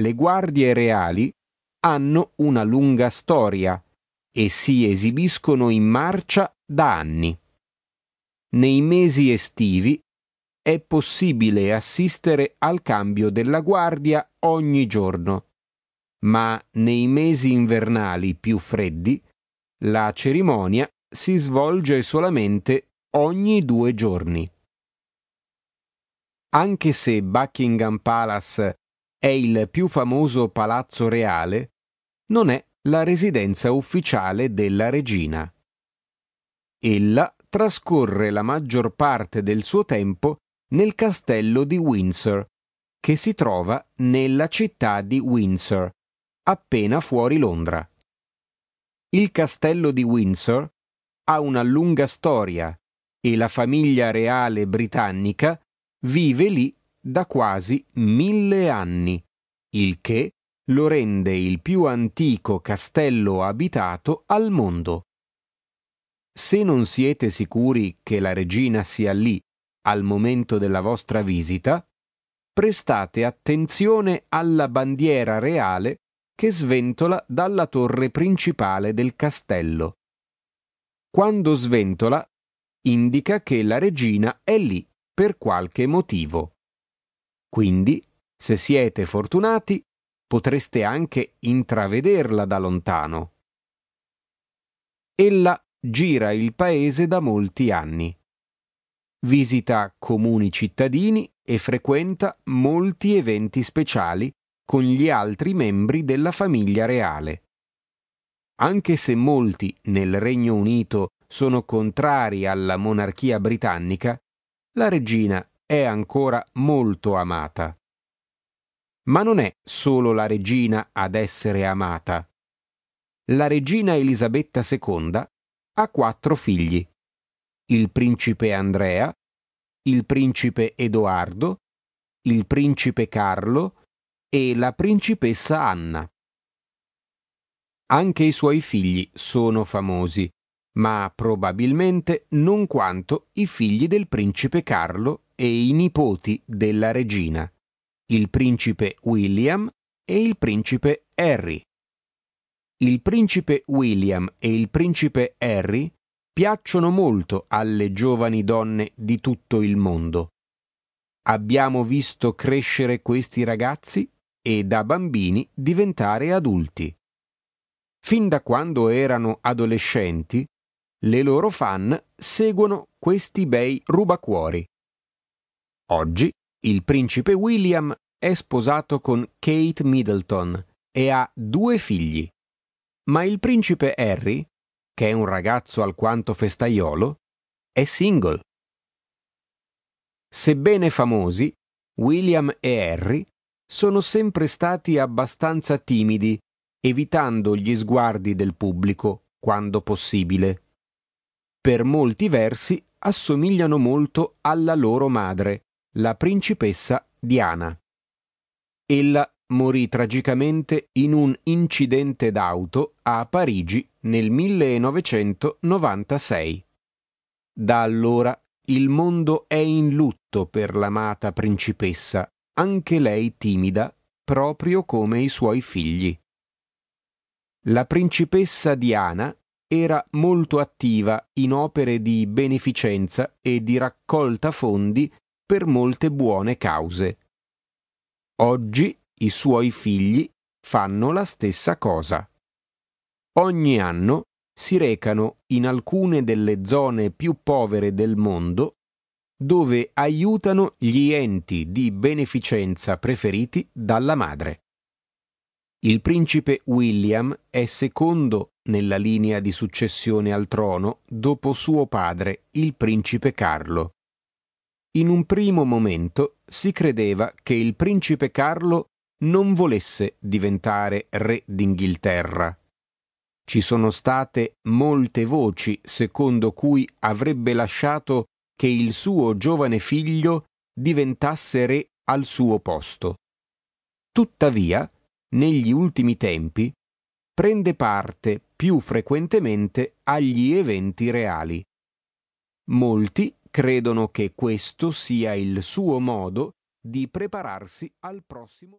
le guardie reali hanno una lunga storia e si esibiscono in marcia da anni. Nei mesi estivi è possibile assistere al cambio della guardia ogni giorno, ma nei mesi invernali più freddi la cerimonia si svolge solamente ogni due giorni. Anche se Buckingham Palace è il più famoso palazzo reale, non è la residenza ufficiale della regina. Ella trascorre la maggior parte del suo tempo nel castello di Windsor, che si trova nella città di Windsor, appena fuori Londra. Il castello di Windsor ha una lunga storia e la famiglia reale britannica vive lì da quasi mille anni, il che lo rende il più antico castello abitato al mondo. Se non siete sicuri che la regina sia lì al momento della vostra visita, prestate attenzione alla bandiera reale che sventola dalla torre principale del castello. Quando sventola, indica che la regina è lì per qualche motivo. Quindi, se siete fortunati, potreste anche intravederla da lontano. Ella gira il paese da molti anni. Visita comuni cittadini e frequenta molti eventi speciali con gli altri membri della famiglia reale. Anche se molti nel Regno Unito sono contrari alla monarchia britannica, la regina è ancora molto amata. Ma non è solo la regina ad essere amata. La regina Elisabetta II ha quattro figli. Il principe Andrea, il principe Edoardo, il principe Carlo e la principessa Anna. Anche i suoi figli sono famosi, ma probabilmente non quanto i figli del principe Carlo e i nipoti della regina il principe William e il principe Harry. Il principe William e il principe Harry piacciono molto alle giovani donne di tutto il mondo. Abbiamo visto crescere questi ragazzi e da bambini diventare adulti. Fin da quando erano adolescenti, le loro fan seguono questi bei rubacuori. Oggi il principe William è sposato con Kate Middleton e ha due figli. Ma il principe Harry, che è un ragazzo alquanto festaiolo, è single. Sebbene famosi, William e Harry sono sempre stati abbastanza timidi, evitando gli sguardi del pubblico quando possibile. Per molti versi assomigliano molto alla loro madre, la principessa Diana. Ella morì tragicamente in un incidente d'auto a Parigi nel 1996. Da allora il mondo è in lutto per l'amata principessa, anche lei timida, proprio come i suoi figli. La principessa Diana era molto attiva in opere di beneficenza e di raccolta fondi per molte buone cause. Oggi i suoi figli fanno la stessa cosa. Ogni anno si recano in alcune delle zone più povere del mondo dove aiutano gli enti di beneficenza preferiti dalla madre. Il principe William è secondo nella linea di successione al trono dopo suo padre, il principe Carlo. In un primo momento si credeva che il principe Carlo non volesse diventare re d'Inghilterra. Ci sono state molte voci secondo cui avrebbe lasciato che il suo giovane figlio diventasse re al suo posto. Tuttavia, negli ultimi tempi, prende parte più frequentemente agli eventi reali. Molti credono che questo sia il suo modo di prepararsi al prossimo